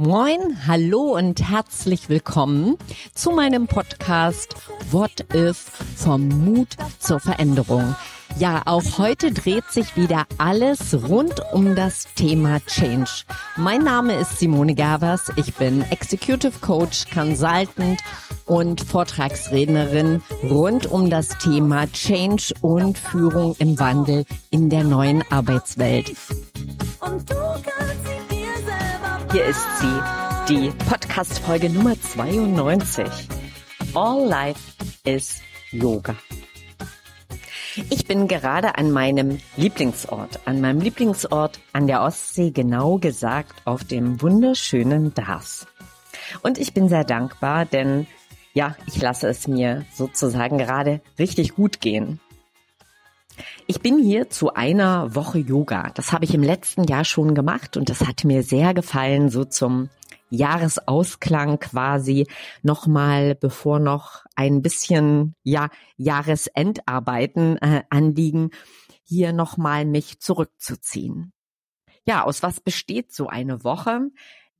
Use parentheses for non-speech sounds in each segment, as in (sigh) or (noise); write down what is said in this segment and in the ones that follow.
Moin, hallo und herzlich willkommen zu meinem Podcast What If vom Mut zur Veränderung. Ja, auch heute dreht sich wieder alles rund um das Thema Change. Mein Name ist Simone Gervers. Ich bin Executive Coach, Consultant und Vortragsrednerin rund um das Thema Change und Führung im Wandel in der neuen Arbeitswelt. Hier ist sie, die Podcast-Folge Nummer 92. All Life is Yoga. Ich bin gerade an meinem Lieblingsort, an meinem Lieblingsort an der Ostsee, genau gesagt auf dem wunderschönen Dars. Und ich bin sehr dankbar, denn ja, ich lasse es mir sozusagen gerade richtig gut gehen. Ich bin hier zu einer Woche Yoga. Das habe ich im letzten Jahr schon gemacht und das hat mir sehr gefallen, so zum Jahresausklang quasi nochmal, bevor noch ein bisschen ja Jahresendarbeiten äh, anliegen, hier nochmal mich zurückzuziehen. Ja, aus was besteht so eine Woche?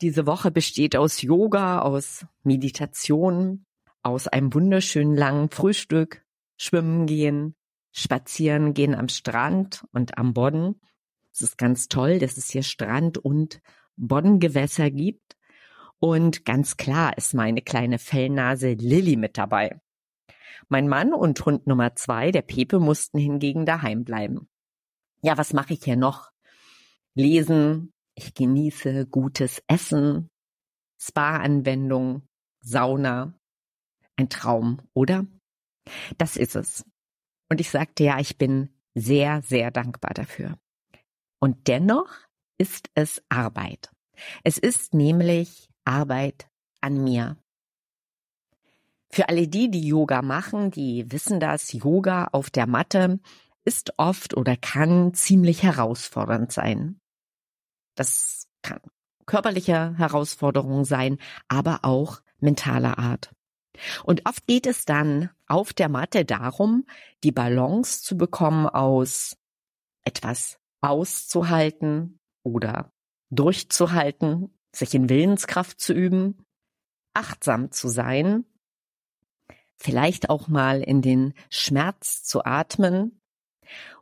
Diese Woche besteht aus Yoga, aus Meditation, aus einem wunderschönen langen Frühstück, Schwimmen gehen, spazieren gehen am Strand und am Bodden. Es ist ganz toll, dass es hier Strand und Boddengewässer gibt. Und ganz klar ist meine kleine Fellnase Lilly mit dabei. Mein Mann und Hund Nummer zwei, der Pepe, mussten hingegen daheim bleiben. Ja, was mache ich hier noch? Lesen, ich genieße gutes Essen, Spa-Anwendung, Sauna. Ein Traum, oder? Das ist es. Und ich sagte ja, ich bin sehr, sehr dankbar dafür. Und dennoch ist es Arbeit. Es ist nämlich Arbeit an mir. Für alle die, die Yoga machen, die wissen das, Yoga auf der Matte ist oft oder kann ziemlich herausfordernd sein. Das kann körperliche Herausforderung sein, aber auch mentaler Art. Und oft geht es dann auf der Matte darum, die Balance zu bekommen aus etwas auszuhalten oder durchzuhalten, sich in Willenskraft zu üben, achtsam zu sein, vielleicht auch mal in den Schmerz zu atmen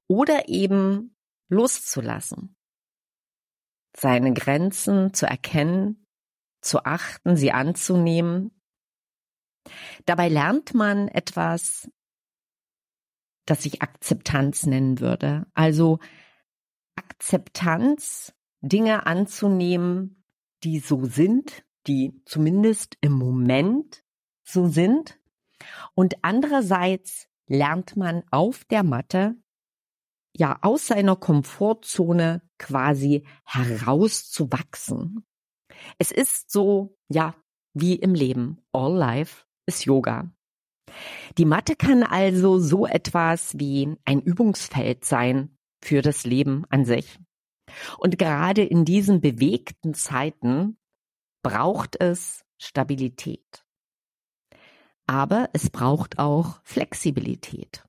oder eben loszulassen, seine Grenzen zu erkennen, zu achten, sie anzunehmen Dabei lernt man etwas, das ich Akzeptanz nennen würde. Also Akzeptanz, Dinge anzunehmen, die so sind, die zumindest im Moment so sind. Und andererseits lernt man auf der Matte ja aus seiner Komfortzone quasi herauszuwachsen. Es ist so, ja, wie im Leben. All life ist Yoga. Die Matte kann also so etwas wie ein Übungsfeld sein für das Leben an sich. Und gerade in diesen bewegten Zeiten braucht es Stabilität. Aber es braucht auch Flexibilität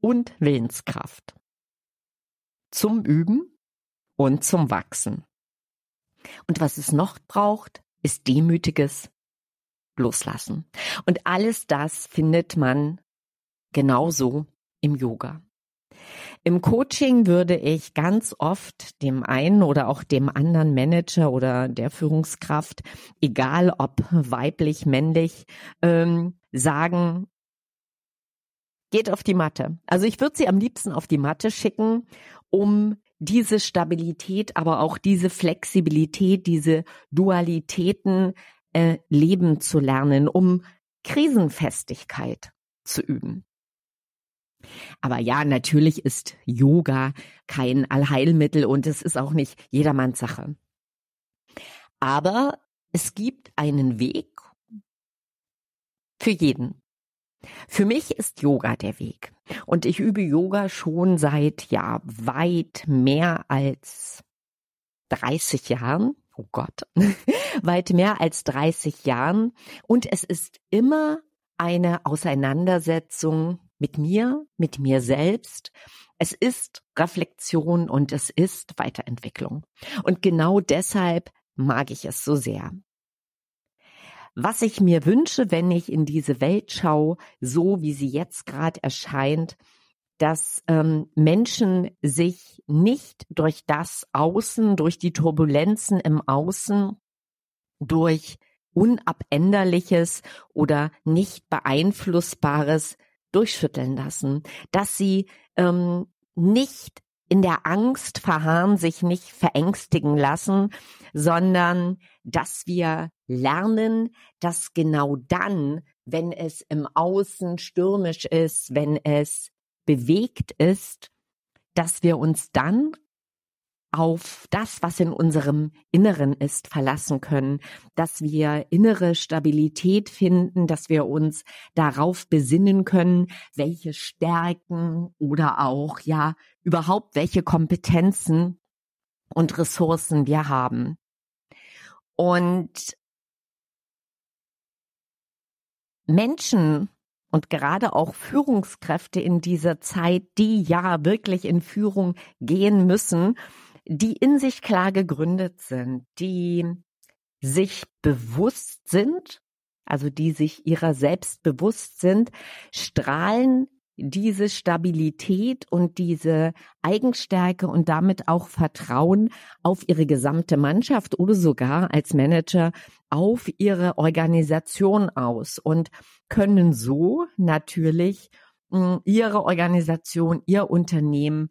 und Willenskraft zum Üben und zum Wachsen. Und was es noch braucht, ist demütiges loslassen. Und alles das findet man genauso im Yoga. Im Coaching würde ich ganz oft dem einen oder auch dem anderen Manager oder der Führungskraft, egal ob weiblich, männlich, ähm, sagen, geht auf die Matte. Also ich würde sie am liebsten auf die Matte schicken, um diese Stabilität, aber auch diese Flexibilität, diese Dualitäten äh, leben zu lernen, um Krisenfestigkeit zu üben. Aber ja, natürlich ist Yoga kein Allheilmittel und es ist auch nicht jedermanns Sache. Aber es gibt einen Weg für jeden. Für mich ist Yoga der Weg. Und ich übe Yoga schon seit ja weit mehr als 30 Jahren oh Gott, (laughs) weit mehr als 30 Jahren. Und es ist immer eine Auseinandersetzung mit mir, mit mir selbst. Es ist Reflexion und es ist Weiterentwicklung. Und genau deshalb mag ich es so sehr. Was ich mir wünsche, wenn ich in diese Welt schaue, so wie sie jetzt gerade erscheint, dass ähm, Menschen sich nicht durch das Außen, durch die Turbulenzen im Außen, durch Unabänderliches oder nicht beeinflussbares durchschütteln lassen, dass sie ähm, nicht in der Angst verharren, sich nicht verängstigen lassen, sondern dass wir lernen, dass genau dann, wenn es im Außen stürmisch ist, wenn es bewegt ist, dass wir uns dann auf das, was in unserem Inneren ist, verlassen können, dass wir innere Stabilität finden, dass wir uns darauf besinnen können, welche Stärken oder auch ja überhaupt welche Kompetenzen und Ressourcen wir haben. Und Menschen und gerade auch Führungskräfte in dieser Zeit, die ja wirklich in Führung gehen müssen, die in sich klar gegründet sind, die sich bewusst sind, also die sich ihrer selbst bewusst sind, strahlen diese Stabilität und diese Eigenstärke und damit auch Vertrauen auf ihre gesamte Mannschaft oder sogar als Manager auf ihre Organisation aus und können so natürlich hm, ihre Organisation, ihr Unternehmen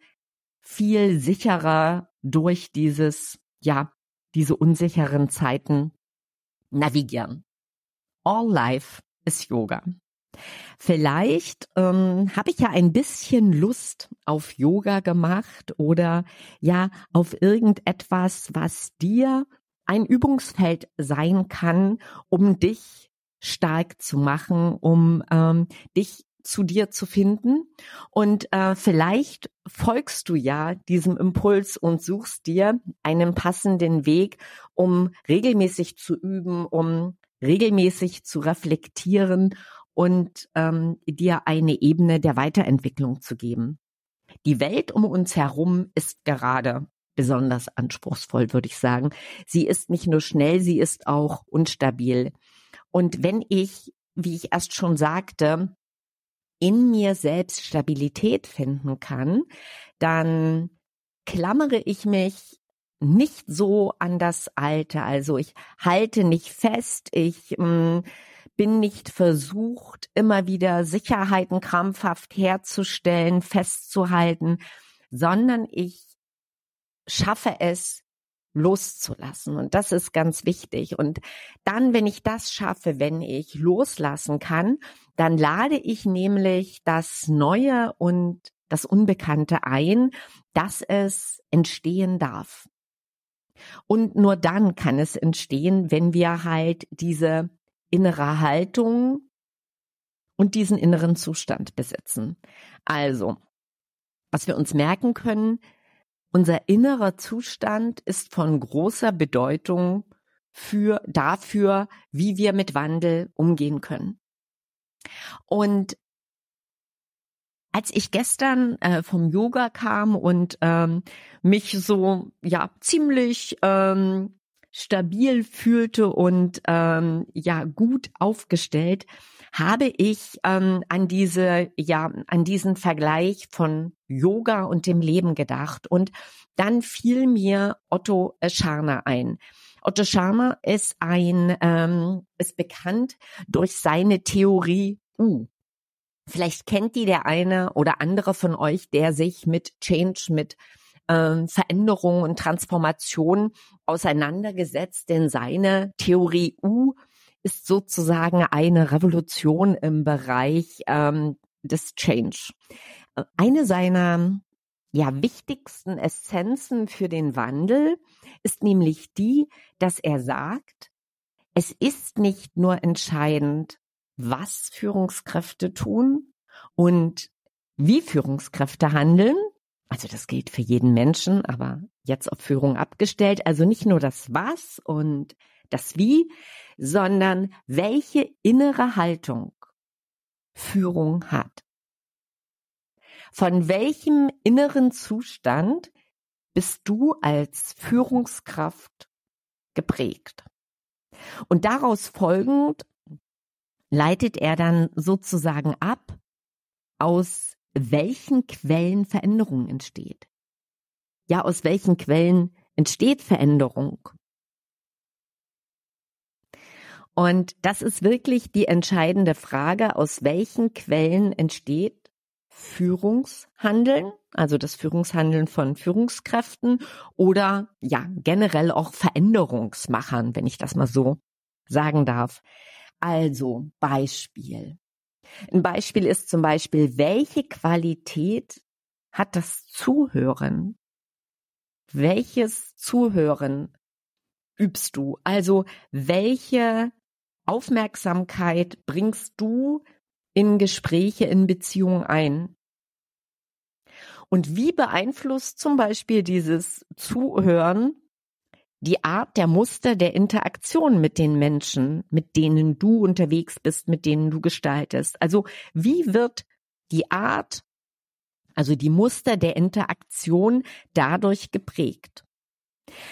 viel sicherer durch dieses, ja, diese unsicheren Zeiten navigieren. All life is Yoga. Vielleicht ähm, habe ich ja ein bisschen Lust auf Yoga gemacht oder ja auf irgendetwas, was dir ein Übungsfeld sein kann, um dich stark zu machen, um ähm, dich zu dir zu finden. Und äh, vielleicht folgst du ja diesem Impuls und suchst dir einen passenden Weg, um regelmäßig zu üben, um regelmäßig zu reflektieren und ähm, dir eine Ebene der Weiterentwicklung zu geben. Die Welt um uns herum ist gerade besonders anspruchsvoll, würde ich sagen. Sie ist nicht nur schnell, sie ist auch unstabil. Und wenn ich, wie ich erst schon sagte, in mir selbst Stabilität finden kann, dann klammere ich mich nicht so an das Alte. Also ich halte nicht fest, ich mh, mm, bin nicht versucht, immer wieder Sicherheiten krampfhaft herzustellen, festzuhalten, sondern ich schaffe es, loszulassen. Und das ist ganz wichtig. Und dann, wenn ich das schaffe, wenn ich loslassen kann, dann lade ich nämlich das Neue und das Unbekannte ein, dass es entstehen darf. Und nur dann kann es entstehen, wenn wir halt diese innere Haltung und diesen inneren Zustand besitzen. Also, was wir uns merken können, unser innerer Zustand ist von großer Bedeutung für dafür, wie wir mit Wandel umgehen können. Und als ich gestern äh, vom Yoga kam und ähm, mich so ja ziemlich ähm, stabil fühlte und ähm, ja gut aufgestellt, habe ich ähm, an diese, ja, an diesen Vergleich von Yoga und dem Leben gedacht. Und dann fiel mir Otto Scharner ein. Otto Scharner ist ein, ähm, ist bekannt durch seine Theorie U. Vielleicht kennt die der eine oder andere von euch, der sich mit Change, mit ähm, Veränderung und Transformation auseinandergesetzt, denn seine Theorie U ist sozusagen eine Revolution im Bereich ähm, des Change. Eine seiner ja, wichtigsten Essenzen für den Wandel ist nämlich die, dass er sagt, es ist nicht nur entscheidend, was Führungskräfte tun und wie Führungskräfte handeln. Also das gilt für jeden Menschen, aber jetzt auf Führung abgestellt. Also nicht nur das Was und das Wie, sondern welche innere Haltung Führung hat. Von welchem inneren Zustand bist du als Führungskraft geprägt. Und daraus folgend leitet er dann sozusagen ab, aus welchen Quellen Veränderung entsteht. Ja, aus welchen Quellen entsteht Veränderung? Und das ist wirklich die entscheidende Frage, aus welchen Quellen entsteht Führungshandeln, also das Führungshandeln von Führungskräften oder ja, generell auch Veränderungsmachern, wenn ich das mal so sagen darf. Also Beispiel. Ein Beispiel ist zum Beispiel, welche Qualität hat das Zuhören? Welches Zuhören übst du? Also welche Aufmerksamkeit bringst du in Gespräche, in Beziehungen ein? Und wie beeinflusst zum Beispiel dieses Zuhören die Art der Muster der Interaktion mit den Menschen, mit denen du unterwegs bist, mit denen du gestaltest? Also wie wird die Art, also die Muster der Interaktion dadurch geprägt?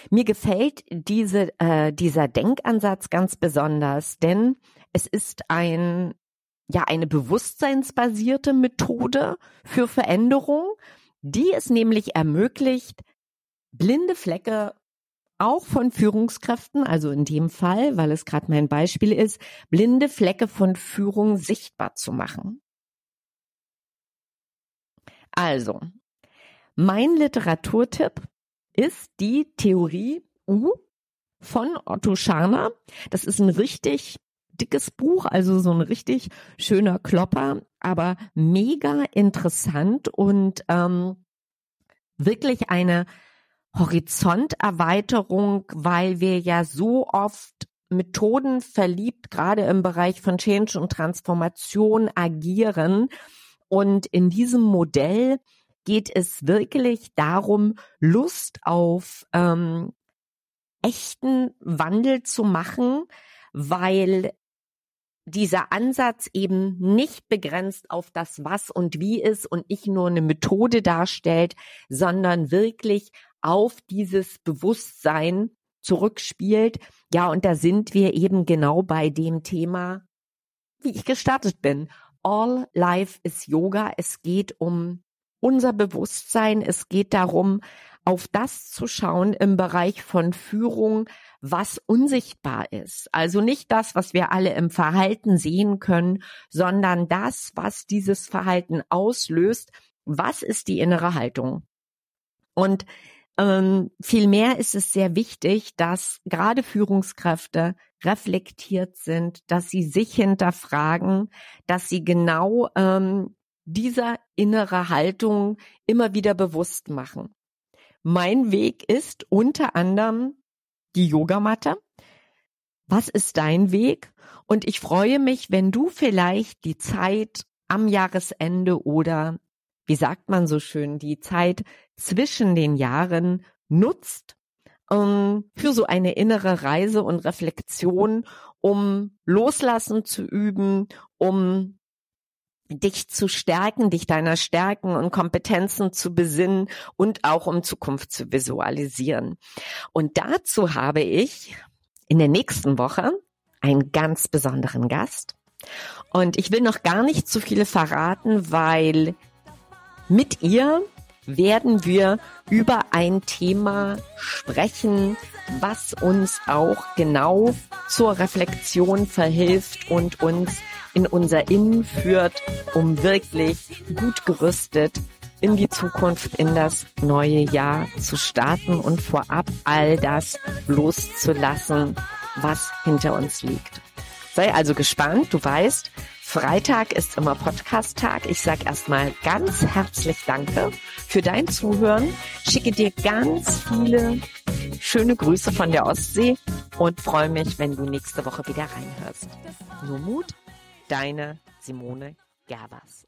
Mir gefällt diese, äh, dieser Denkansatz ganz besonders, denn es ist ein, ja, eine bewusstseinsbasierte Methode für Veränderung, die es nämlich ermöglicht, blinde Flecke auch von Führungskräften, also in dem Fall, weil es gerade mein Beispiel ist, blinde Flecke von Führung sichtbar zu machen. Also, mein Literaturtipp ist die Theorie U von Otto Scharner. Das ist ein richtig dickes Buch, also so ein richtig schöner Klopper, aber mega interessant und ähm, wirklich eine Horizonterweiterung, weil wir ja so oft Methoden verliebt, gerade im Bereich von Change und Transformation agieren. Und in diesem Modell geht es wirklich darum, Lust auf ähm, echten Wandel zu machen, weil dieser Ansatz eben nicht begrenzt auf das Was und Wie ist und nicht nur eine Methode darstellt, sondern wirklich auf dieses Bewusstsein zurückspielt. Ja, und da sind wir eben genau bei dem Thema, wie ich gestartet bin. All Life is Yoga. Es geht um unser Bewusstsein. Es geht darum, auf das zu schauen im Bereich von Führung, was unsichtbar ist. Also nicht das, was wir alle im Verhalten sehen können, sondern das, was dieses Verhalten auslöst. Was ist die innere Haltung? Und ähm, vielmehr ist es sehr wichtig, dass gerade Führungskräfte reflektiert sind, dass sie sich hinterfragen, dass sie genau ähm, dieser innere Haltung immer wieder bewusst machen. Mein Weg ist unter anderem die Yogamatte. Was ist dein Weg? Und ich freue mich, wenn du vielleicht die Zeit am Jahresende oder wie sagt man so schön, die Zeit zwischen den Jahren nutzt ähm, für so eine innere Reise und Reflexion, um Loslassen zu üben, um dich zu stärken, dich deiner Stärken und Kompetenzen zu besinnen und auch um Zukunft zu visualisieren. Und dazu habe ich in der nächsten Woche einen ganz besonderen Gast. Und ich will noch gar nicht zu viele verraten, weil mit ihr werden wir über ein Thema sprechen, was uns auch genau zur Reflexion verhilft und uns in unser Innen führt, um wirklich gut gerüstet in die Zukunft, in das neue Jahr zu starten und vorab all das loszulassen, was hinter uns liegt. Sei also gespannt, du weißt, Freitag ist immer Podcast-Tag. Ich sage erstmal ganz herzlich Danke für dein Zuhören. Schicke dir ganz viele schöne Grüße von der Ostsee und freue mich, wenn du nächste Woche wieder reinhörst. Nur Mut, deine Simone Gerbers.